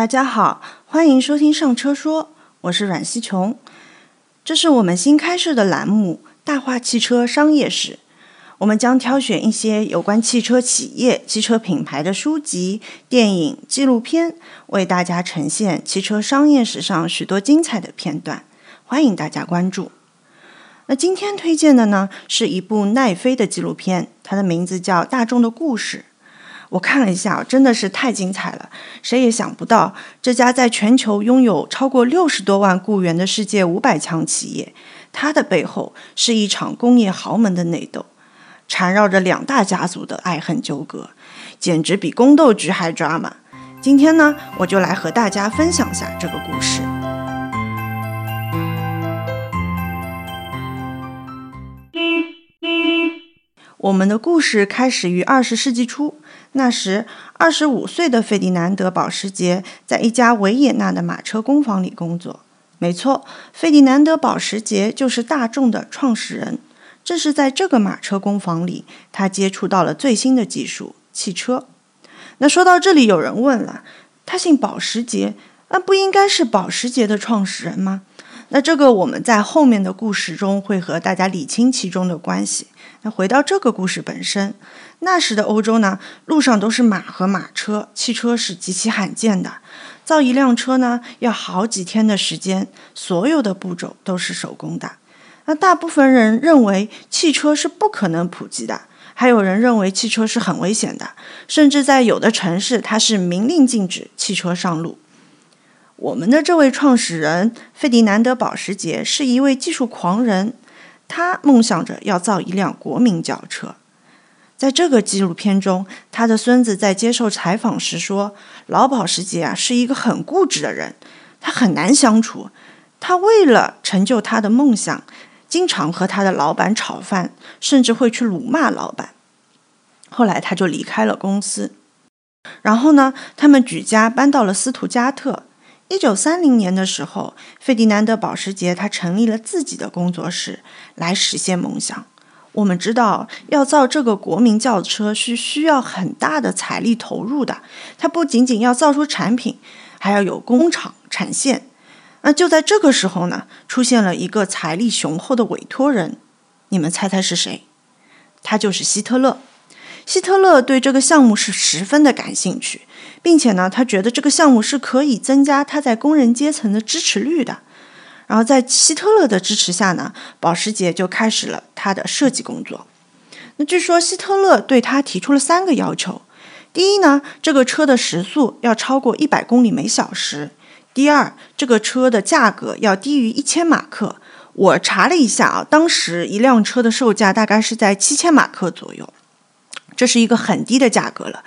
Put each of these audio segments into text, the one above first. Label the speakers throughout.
Speaker 1: 大家好，欢迎收听上车说，我是阮西琼。这是我们新开设的栏目《大话汽车商业史》，我们将挑选一些有关汽车企业、汽车品牌的书籍、电影、纪录片，为大家呈现汽车商业史上许多精彩的片段，欢迎大家关注。那今天推荐的呢，是一部奈飞的纪录片，它的名字叫《大众的故事》。我看了一下，真的是太精彩了！谁也想不到，这家在全球拥有超过六十多万雇员的世界五百强企业，它的背后是一场工业豪门的内斗，缠绕着两大家族的爱恨纠葛，简直比宫斗剧还抓马。今天呢，我就来和大家分享下这个故事。我们的故事开始于二十世纪初。那时，二十五岁的费迪南德·保时捷在一家维也纳的马车工坊里工作。没错，费迪南德·保时捷就是大众的创始人。正是在这个马车工坊里，他接触到了最新的技术——汽车。那说到这里，有人问了：他姓保时捷，那不应该是保时捷的创始人吗？那这个我们在后面的故事中会和大家理清其中的关系。那回到这个故事本身，那时的欧洲呢，路上都是马和马车，汽车是极其罕见的。造一辆车呢，要好几天的时间，所有的步骤都是手工的。那大部分人认为汽车是不可能普及的，还有人认为汽车是很危险的，甚至在有的城市，它是明令禁止汽车上路。我们的这位创始人费迪南德·保时捷是一位技术狂人。他梦想着要造一辆国民轿车。在这个纪录片中，他的孙子在接受采访时说：“老保时捷啊，是一个很固执的人，他很难相处。他为了成就他的梦想，经常和他的老板吵翻，甚至会去辱骂老板。后来他就离开了公司。然后呢，他们举家搬到了斯图加特。”一九三零年的时候，费迪南德·保时捷他成立了自己的工作室，来实现梦想。我们知道，要造这个国民轿车是需要很大的财力投入的。它不仅仅要造出产品，还要有工厂产线。那就在这个时候呢，出现了一个财力雄厚的委托人。你们猜猜是谁？他就是希特勒。希特勒对这个项目是十分的感兴趣。并且呢，他觉得这个项目是可以增加他在工人阶层的支持率的。然后在希特勒的支持下呢，保时捷就开始了他的设计工作。那据说希特勒对他提出了三个要求：第一呢，这个车的时速要超过一百公里每小时；第二，这个车的价格要低于一千马克。我查了一下啊，当时一辆车的售价大概是在七千马克左右，这是一个很低的价格了。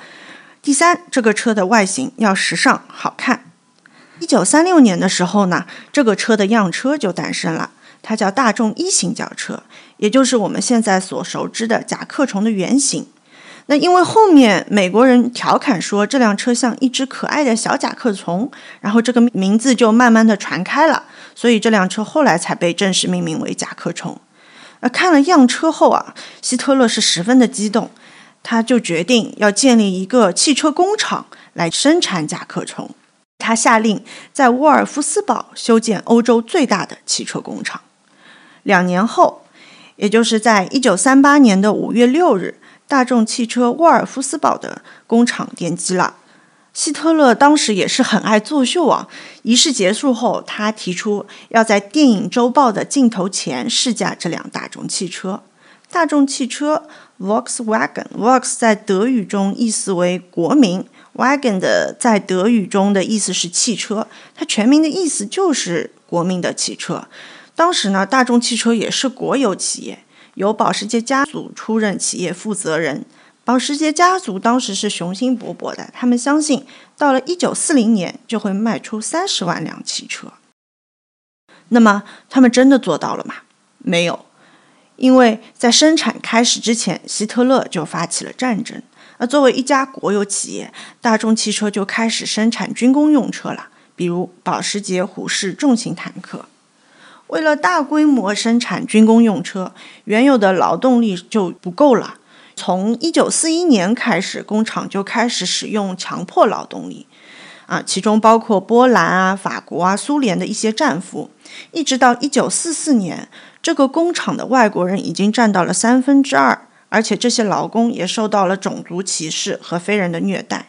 Speaker 1: 第三，这个车的外形要时尚好看。一九三六年的时候呢，这个车的样车就诞生了，它叫大众一型轿车，也就是我们现在所熟知的甲壳虫的原型。那因为后面美国人调侃说这辆车像一只可爱的小甲壳虫，然后这个名字就慢慢的传开了，所以这辆车后来才被正式命名为甲壳虫。那看了样车后啊，希特勒是十分的激动。他就决定要建立一个汽车工厂来生产甲壳虫。他下令在沃尔夫斯堡修建欧洲最大的汽车工厂。两年后，也就是在一九三八年的五月六日，大众汽车沃尔夫斯堡的工厂奠基了。希特勒当时也是很爱作秀啊。仪式结束后，他提出要在电影周报的镜头前试驾这辆大众汽车。大众汽车。Volkswagen，Volks 在德语中意思为国民，Wagen 的在德语中的意思是汽车，它全名的意思就是国民的汽车。当时呢，大众汽车也是国有企业，由保时捷家族出任企业负责人。保时捷家族当时是雄心勃勃的，他们相信到了1940年就会卖出30万辆汽车。那么，他们真的做到了吗？没有。因为在生产开始之前，希特勒就发起了战争。那作为一家国有企业，大众汽车就开始生产军工用车了，比如保时捷虎式重型坦克。为了大规模生产军工用车，原有的劳动力就不够了。从1941年开始，工厂就开始使用强迫劳动力。啊，其中包括波兰啊、法国啊、苏联的一些战俘。一直到一九四四年，这个工厂的外国人已经占到了三分之二，而且这些劳工也受到了种族歧视和非人的虐待。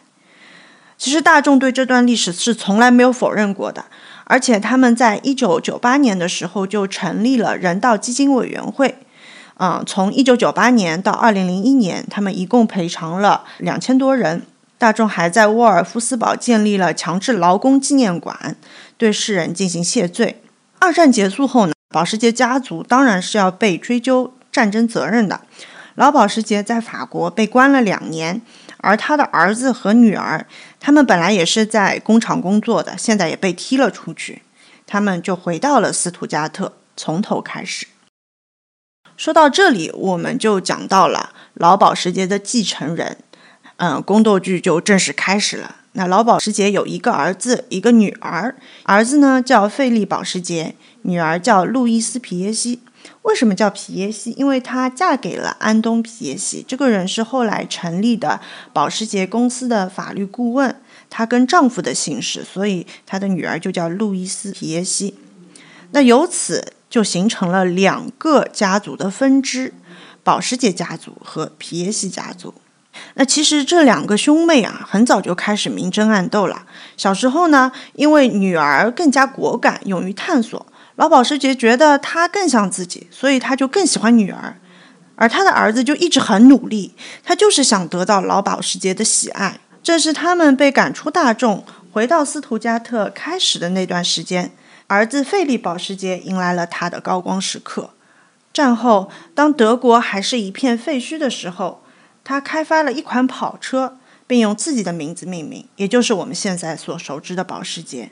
Speaker 1: 其实大众对这段历史是从来没有否认过的，而且他们在一九九八年的时候就成立了人道基金委员会。嗯，从一九九八年到二零零一年，他们一共赔偿了两千多人。大众还在沃尔夫斯堡建立了强制劳工纪念馆，对世人进行谢罪。二战结束后呢，保时捷家族当然是要被追究战争责任的。老保时捷在法国被关了两年，而他的儿子和女儿，他们本来也是在工厂工作的，现在也被踢了出去，他们就回到了斯图加特，从头开始。说到这里，我们就讲到了老保时捷的继承人，嗯，宫斗剧就正式开始了。那老保时捷有一个儿子，一个女儿，儿子呢叫费利保时捷，女儿叫路易斯皮耶西。为什么叫皮耶西？因为她嫁给了安东皮耶西，这个人是后来成立的保时捷公司的法律顾问，她跟丈夫的姓氏，所以她的女儿就叫路易斯皮耶西。那由此就形成了两个家族的分支：保时捷家族和皮耶西家族。那其实这两个兄妹啊，很早就开始明争暗斗了。小时候呢，因为女儿更加果敢、勇于探索。老保时捷觉得他更像自己，所以他就更喜欢女儿，而他的儿子就一直很努力，他就是想得到老保时捷的喜爱。正是他们被赶出大众，回到斯图加特开始的那段时间，儿子费利保时捷迎来了他的高光时刻。战后，当德国还是一片废墟的时候，他开发了一款跑车，并用自己的名字命名，也就是我们现在所熟知的保时捷。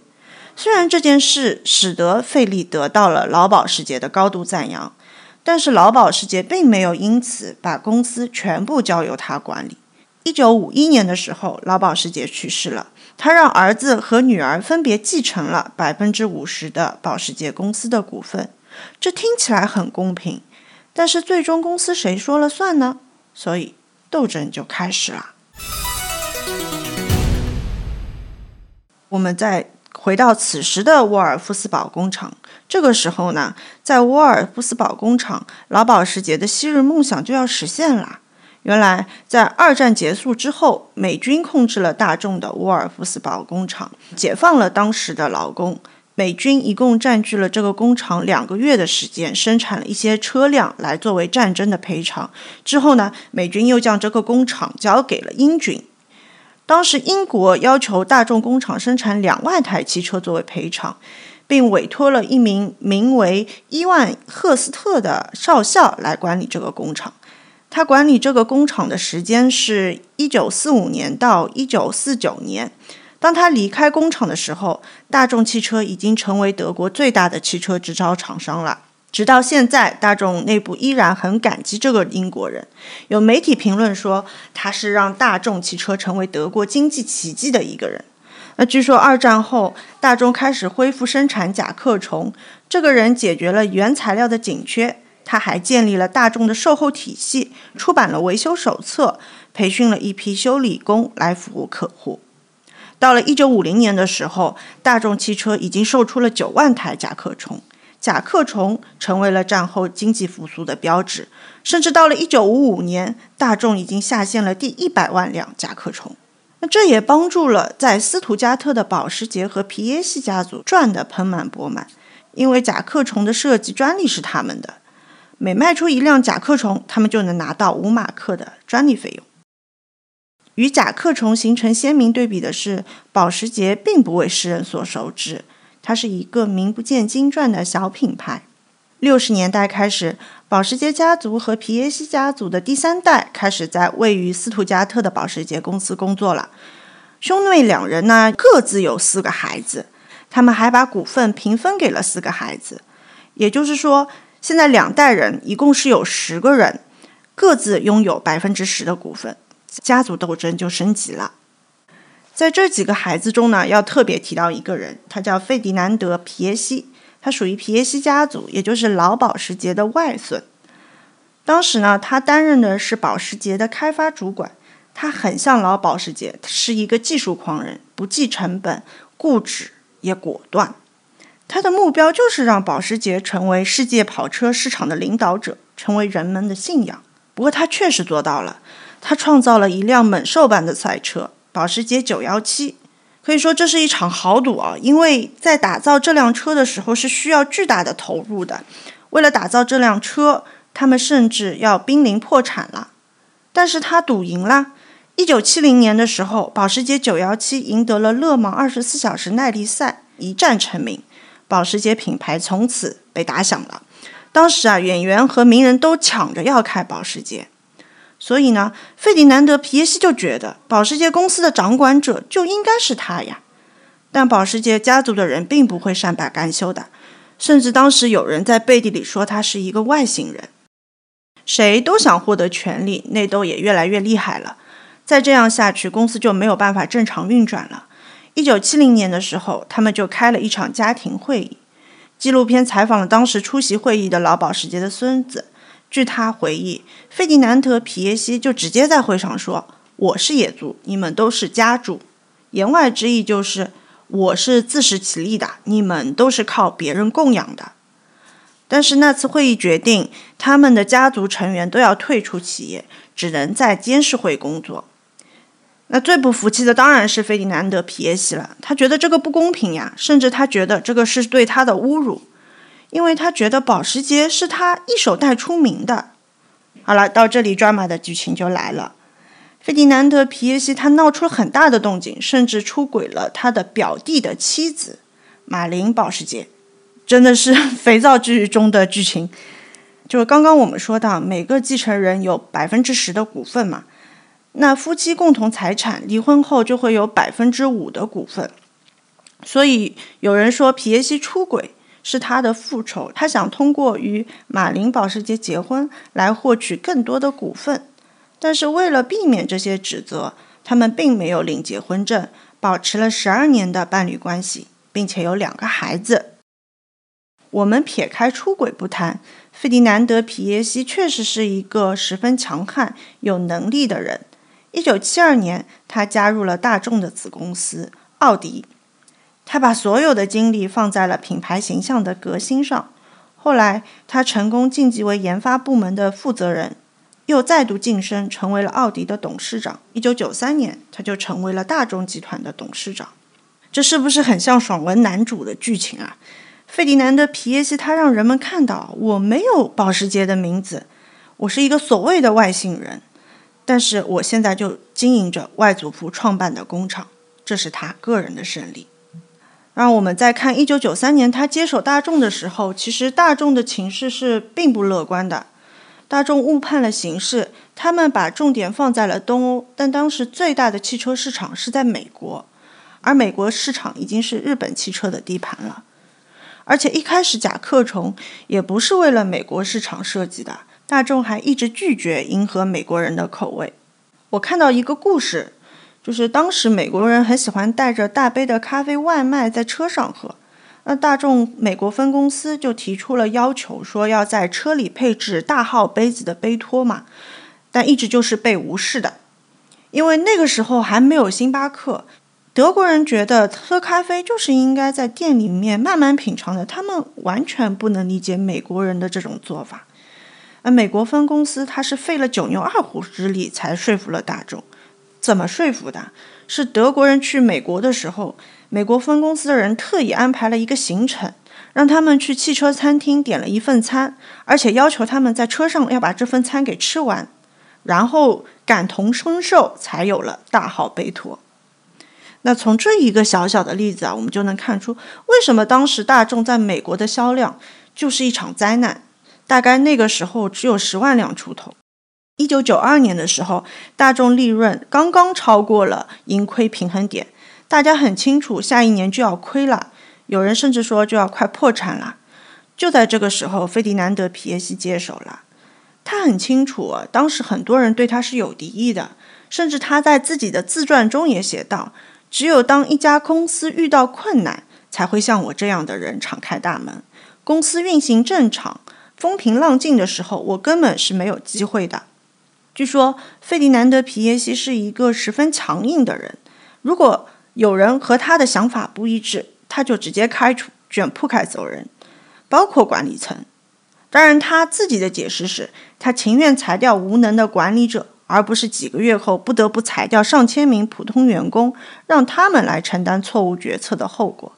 Speaker 1: 虽然这件事使得费利得到了老保时捷的高度赞扬，但是老保时捷并没有因此把公司全部交由他管理。一九五一年的时候，老保时捷去世了，他让儿子和女儿分别继承了百分之五十的保时捷公司的股份。这听起来很公平，但是最终公司谁说了算呢？所以斗争就开始了。我们再。回到此时的沃尔夫斯堡工厂，这个时候呢，在沃尔夫斯堡工厂，老保时捷的昔日梦想就要实现了。原来，在二战结束之后，美军控制了大众的沃尔夫斯堡工厂，解放了当时的劳工。美军一共占据了这个工厂两个月的时间，生产了一些车辆来作为战争的赔偿。之后呢，美军又将这个工厂交给了英军。当时英国要求大众工厂生产两万台汽车作为赔偿，并委托了一名名为伊万赫斯特的少校来管理这个工厂。他管理这个工厂的时间是一九四五年到一九四九年。当他离开工厂的时候，大众汽车已经成为德国最大的汽车制造厂商了。直到现在，大众内部依然很感激这个英国人。有媒体评论说，他是让大众汽车成为德国经济奇迹的一个人。那据说二战后，大众开始恢复生产甲壳虫，这个人解决了原材料的紧缺。他还建立了大众的售后体系，出版了维修手册，培训了一批修理工来服务客户。到了一九五零年的时候，大众汽车已经售出了九万台甲壳虫。甲壳虫成为了战后经济复苏的标志，甚至到了一九五五年，大众已经下线了第一百万辆甲壳虫。那这也帮助了在斯图加特的保时捷和皮耶西家族赚得盆满钵满，因为甲壳虫的设计专利是他们的，每卖出一辆甲壳虫，他们就能拿到五马克的专利费用。与甲壳虫形成鲜明对比的是，保时捷并不为世人所熟知。它是一个名不见经传的小品牌。六十年代开始，保时捷家族和皮耶西家族的第三代开始在位于斯图加特的保时捷公司工作了。兄妹两人呢，各自有四个孩子，他们还把股份平分给了四个孩子。也就是说，现在两代人一共是有十个人，各自拥有百分之十的股份，家族斗争就升级了。在这几个孩子中呢，要特别提到一个人，他叫费迪南德·皮耶西，他属于皮耶西家族，也就是老保时捷的外孙。当时呢，他担任的是保时捷的开发主管，他很像老保时捷，是一个技术狂人，不不计成本，固执也果断。他的目标就是让保时捷成为世界跑车市场的领导者，成为人们的信仰。不过他确实做到了，他创造了一辆猛兽般的赛车——保时捷917。可以说这是一场豪赌啊！因为在打造这辆车的时候是需要巨大的投入的。为了打造这辆车，他们甚至要濒临破产了。但是他赌赢了。一九七零年的时候，保时捷917赢得了勒芒二十四小时耐力赛，一战成名。保时捷品牌从此被打响了。当时啊，演员和名人都抢着要开保时捷，所以呢，费迪南德·皮耶西就觉得保时捷公司的掌管者就应该是他呀。但保时捷家族的人并不会善罢甘休的，甚至当时有人在背地里说他是一个外星人。谁都想获得权力，内斗也越来越厉害了。再这样下去，公司就没有办法正常运转了。一九七零年的时候，他们就开了一场家庭会议。纪录片采访了当时出席会议的老保时捷的孙子。据他回忆，费迪南德·皮耶西就直接在会上说：“我是野猪，你们都是家猪。”言外之意就是：“我是自食其力的，你们都是靠别人供养的。”但是那次会议决定，他们的家族成员都要退出企业，只能在监事会工作。那最不服气的当然是费迪南德·皮耶西了，他觉得这个不公平呀，甚至他觉得这个是对他的侮辱，因为他觉得保时捷是他一手带出名的。好了，到这里，drama 的剧情就来了。费迪南德·皮耶西他闹出了很大的动静，甚至出轨了他的表弟的妻子马琳·保时捷，真的是 肥皂剧中的剧情。就是刚刚我们说到，每个继承人有百分之十的股份嘛。那夫妻共同财产，离婚后就会有百分之五的股份。所以有人说皮耶西出轨是他的复仇，他想通过与马林保时捷结婚来获取更多的股份。但是为了避免这些指责，他们并没有领结婚证，保持了十二年的伴侣关系，并且有两个孩子。我们撇开出轨不谈，费迪南德皮耶西确实是一个十分强悍、有能力的人。一九七二年，他加入了大众的子公司奥迪。他把所有的精力放在了品牌形象的革新上。后来，他成功晋级为研发部门的负责人，又再度晋升成为了奥迪的董事长。一九九三年，他就成为了大众集团的董事长。这是不是很像爽文男主的剧情啊？费迪南德·皮耶西他让人们看到，我没有保时捷的名字，我是一个所谓的外星人。但是我现在就经营着外祖父创办的工厂，这是他个人的胜利。让我们再看一九九三年他接手大众的时候，其实大众的情势是并不乐观的。大众误判了形势，他们把重点放在了东欧，但当时最大的汽车市场是在美国，而美国市场已经是日本汽车的地盘了。而且一开始甲壳虫也不是为了美国市场设计的。大众还一直拒绝迎合美国人的口味。我看到一个故事，就是当时美国人很喜欢带着大杯的咖啡外卖在车上喝，那大众美国分公司就提出了要求，说要在车里配置大号杯子的杯托嘛，但一直就是被无视的，因为那个时候还没有星巴克，德国人觉得喝咖啡就是应该在店里面慢慢品尝的，他们完全不能理解美国人的这种做法。而美国分公司，他是费了九牛二虎之力才说服了大众。怎么说服的？是德国人去美国的时候，美国分公司的人特意安排了一个行程，让他们去汽车餐厅点了一份餐，而且要求他们在车上要把这份餐给吃完，然后感同身受，才有了大号杯托。那从这一个小小的例子啊，我们就能看出为什么当时大众在美国的销量就是一场灾难。大概那个时候只有十万辆出头。一九九二年的时候，大众利润刚刚超过了盈亏平衡点，大家很清楚下一年就要亏了，有人甚至说就要快破产了。就在这个时候，费迪南德·皮耶西接手了。他很清楚，当时很多人对他是有敌意的，甚至他在自己的自传中也写道：“只有当一家公司遇到困难，才会像我这样的人敞开大门。公司运行正常。”风平浪静的时候，我根本是没有机会的。据说费迪南德·皮耶西是一个十分强硬的人。如果有人和他的想法不一致，他就直接开除，卷铺盖走人，包括管理层。当然，他自己的解释是他情愿裁掉无能的管理者，而不是几个月后不得不裁掉上千名普通员工，让他们来承担错误决策的后果。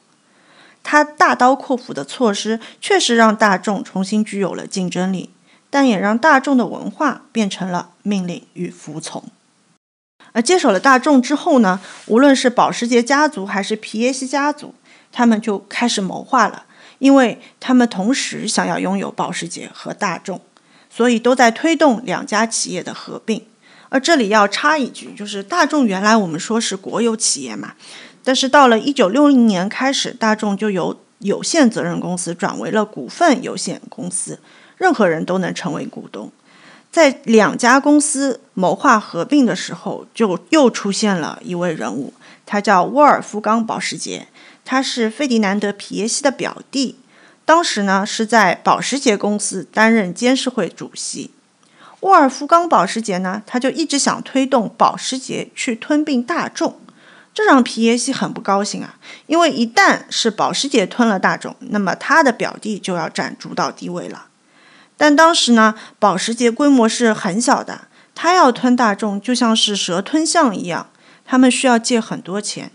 Speaker 1: 他大刀阔斧的措施确实让大众重新具有了竞争力，但也让大众的文化变成了命令与服从。而接手了大众之后呢，无论是保时捷家族还是皮耶西家族，他们就开始谋划了。因为他们同时想要拥有保时捷和大众，所以都在推动两家企业的合并。而这里要插一句，就是大众原来我们说是国有企业嘛，但是到了一九六零年开始，大众就由有限责任公司转为了股份有限公司，任何人都能成为股东。在两家公司谋划合并的时候，就又出现了一位人物，他叫沃尔夫冈·保时捷。他是费迪南德·皮耶西的表弟，当时呢是在保时捷公司担任监事会主席。沃尔夫冈·保时捷呢，他就一直想推动保时捷去吞并大众，这让皮耶西很不高兴啊，因为一旦是保时捷吞了大众，那么他的表弟就要占主导地位了。但当时呢，保时捷规模是很小的，他要吞大众就像是蛇吞象一样，他们需要借很多钱。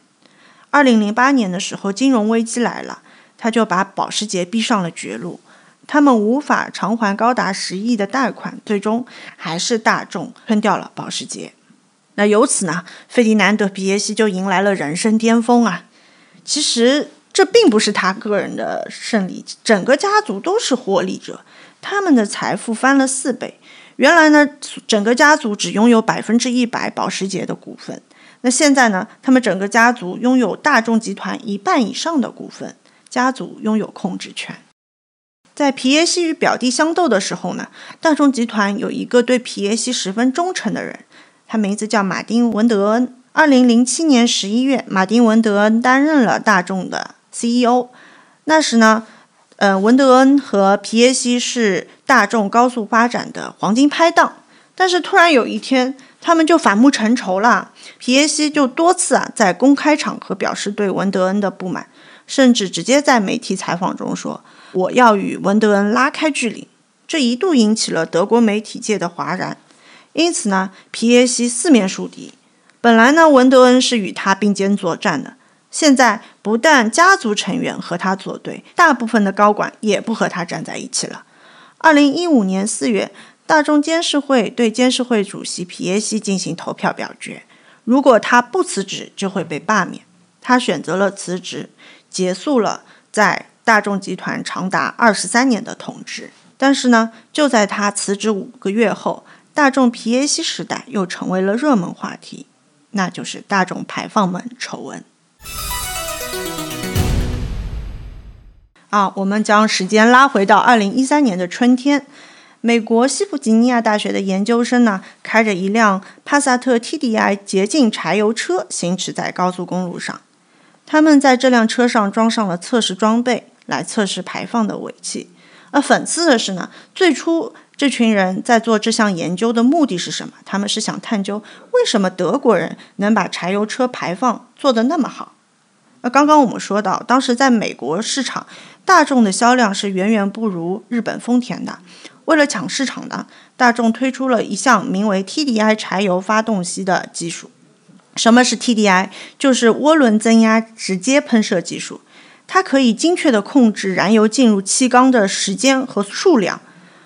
Speaker 1: 二零零八年的时候，金融危机来了，他就把保时捷逼上了绝路。他们无法偿还高达十亿的贷款，最终还是大众吞掉了保时捷。那由此呢，费迪南德·皮耶西就迎来了人生巅峰啊！其实这并不是他个人的胜利，整个家族都是获利者，他们的财富翻了四倍。原来呢，整个家族只拥有百分之一百保时捷的股份。那现在呢？他们整个家族拥有大众集团一半以上的股份，家族拥有控制权。在皮耶西与表弟相斗的时候呢，大众集团有一个对皮耶西十分忠诚的人，他名字叫马丁·文德恩。二零零七年十一月，马丁·文德恩担任了大众的 CEO。那时呢，呃，文德恩和皮耶西是大众高速发展的黄金拍档。但是突然有一天，他们就反目成仇了。皮耶西就多次啊在公开场合表示对文德恩的不满，甚至直接在媒体采访中说：“我要与文德恩拉开距离。”这一度引起了德国媒体界的哗然。因此呢，皮耶西四面树敌。本来呢，文德恩是与他并肩作战的，现在不但家族成员和他作对，大部分的高管也不和他站在一起了。二零一五年四月。大众监事会对监事会主席皮耶西进行投票表决，如果他不辞职，就会被罢免。他选择了辞职，结束了在大众集团长达二十三年的统治。但是呢，就在他辞职五个月后，大众皮耶西时代又成为了热门话题，那就是大众排放门丑闻。啊，我们将时间拉回到二零一三年的春天。美国西弗吉尼亚大学的研究生呢，开着一辆帕萨特 TDI 洁净柴油车行驶在高速公路上。他们在这辆车上装上了测试装备，来测试排放的尾气。而讽刺的是呢，最初这群人在做这项研究的目的是什么？他们是想探究为什么德国人能把柴油车排放做得那么好。那刚刚我们说到，当时在美国市场，大众的销量是远远不如日本丰田的。为了抢市场呢，大众推出了一项名为 TDI 柴油发动机的技术。什么是 TDI？就是涡轮增压直接喷射技术。它可以精确地控制燃油进入气缸的时间和数量，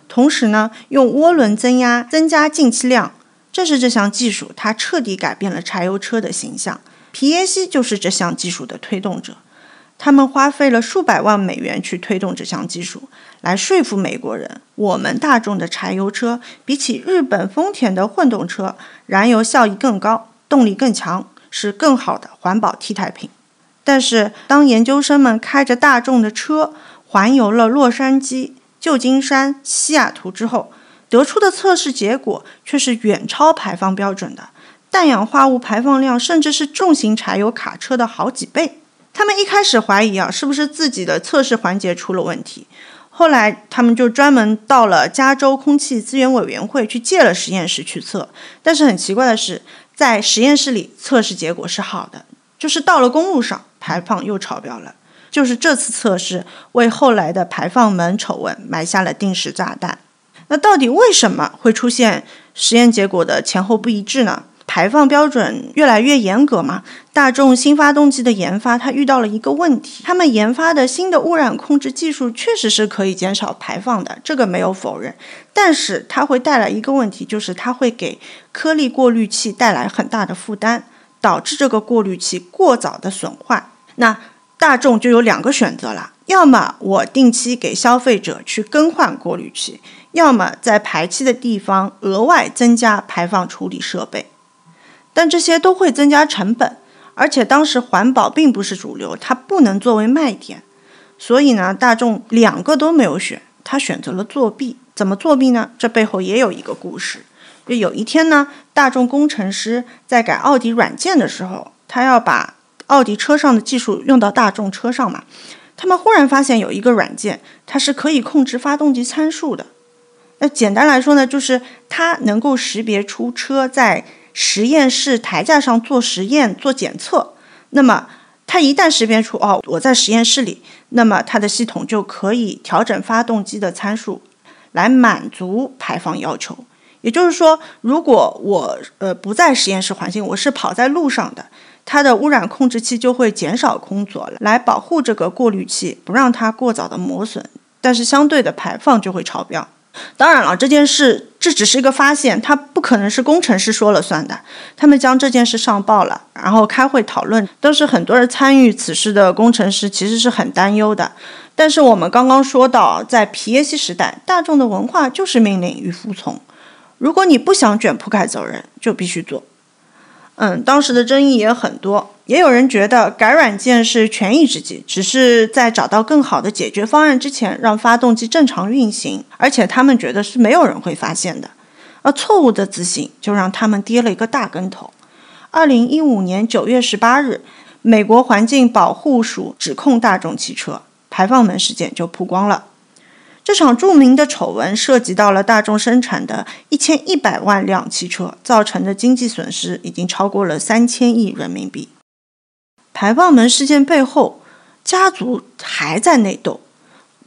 Speaker 1: 同时呢，用涡轮增压增加进气量。正是这项技术，它彻底改变了柴油车的形象。皮耶西就是这项技术的推动者。他们花费了数百万美元去推动这项技术，来说服美国人：我们大众的柴油车比起日本丰田的混动车，燃油效益更高，动力更强，是更好的环保替代品。但是，当研究生们开着大众的车环游了洛杉矶、旧金山、西雅图之后，得出的测试结果却是远超排放标准的，氮氧化物排放量甚至是重型柴油卡车的好几倍。他们一开始怀疑啊，是不是自己的测试环节出了问题？后来他们就专门到了加州空气资源委员会去借了实验室去测。但是很奇怪的是，在实验室里测试结果是好的，就是到了公路上排放又超标了。就是这次测试为后来的排放门丑闻埋下了定时炸弹。那到底为什么会出现实验结果的前后不一致呢？排放标准越来越严格嘛，大众新发动机的研发它遇到了一个问题，他们研发的新的污染控制技术确实是可以减少排放的，这个没有否认，但是它会带来一个问题，就是它会给颗粒过滤器带来很大的负担，导致这个过滤器过早的损坏。那大众就有两个选择了，要么我定期给消费者去更换过滤器，要么在排气的地方额外增加排放处理设备。但这些都会增加成本，而且当时环保并不是主流，它不能作为卖点，所以呢，大众两个都没有选，他选择了作弊。怎么作弊呢？这背后也有一个故事。就有一天呢，大众工程师在改奥迪软件的时候，他要把奥迪车上的技术用到大众车上嘛，他们忽然发现有一个软件，它是可以控制发动机参数的。那简单来说呢，就是它能够识别出车在实验室台架上做实验做检测，那么它一旦识别出哦我在实验室里，那么它的系统就可以调整发动机的参数，来满足排放要求。也就是说，如果我呃不在实验室环境，我是跑在路上的，它的污染控制器就会减少工作，来保护这个过滤器，不让它过早的磨损，但是相对的排放就会超标。当然了，这件事这只是一个发现，他不可能是工程师说了算的。他们将这件事上报了，然后开会讨论，都是很多人参与此事的工程师其实是很担忧的。但是我们刚刚说到，在皮耶西时代，大众的文化就是命令与服从。如果你不想卷铺盖走人，就必须做。嗯，当时的争议也很多，也有人觉得改软件是权宜之计，只是在找到更好的解决方案之前，让发动机正常运行，而且他们觉得是没有人会发现的。而错误的自信就让他们跌了一个大跟头。二零一五年九月十八日，美国环境保护署指控大众汽车排放门事件就曝光了。这场著名的丑闻涉及到了大众生产的一千一百万辆汽车，造成的经济损失已经超过了三千亿人民币。排放门事件背后，家族还在内斗。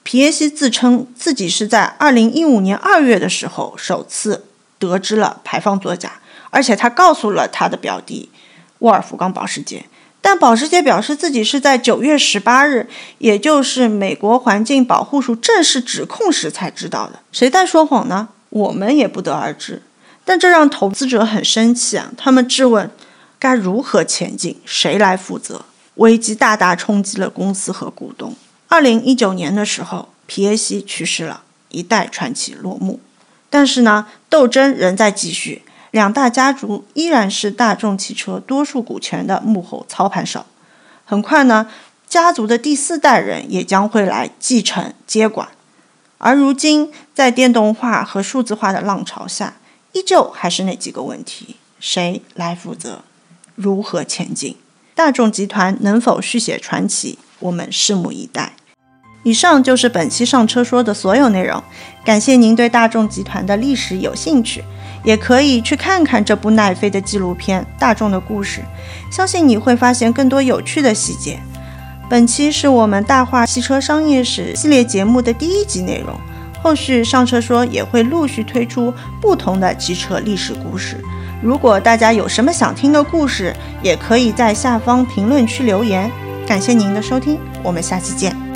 Speaker 1: 皮耶西自称自己是在二零一五年二月的时候首次得知了排放作假，而且他告诉了他的表弟沃尔夫冈·保时捷。但保时捷表示自己是在九月十八日，也就是美国环境保护署正式指控时才知道的。谁在说谎呢？我们也不得而知。但这让投资者很生气啊！他们质问该如何前进，谁来负责？危机大大冲击了公司和股东。二零一九年的时候，皮耶西去世了，一代传奇落幕。但是呢，斗争仍在继续。两大家族依然是大众汽车多数股权的幕后操盘手。很快呢，家族的第四代人也将会来继承接管。而如今，在电动化和数字化的浪潮下，依旧还是那几个问题：谁来负责？如何前进？大众集团能否续写传奇？我们拭目以待。以上就是本期上车说的所有内容。感谢您对大众集团的历史有兴趣。也可以去看看这部奈飞的纪录片《大众的故事》，相信你会发现更多有趣的细节。本期是我们大话汽车商业史系列节目的第一集内容，后续上车说也会陆续推出不同的汽车历史故事。如果大家有什么想听的故事，也可以在下方评论区留言。感谢您的收听，我们下期见。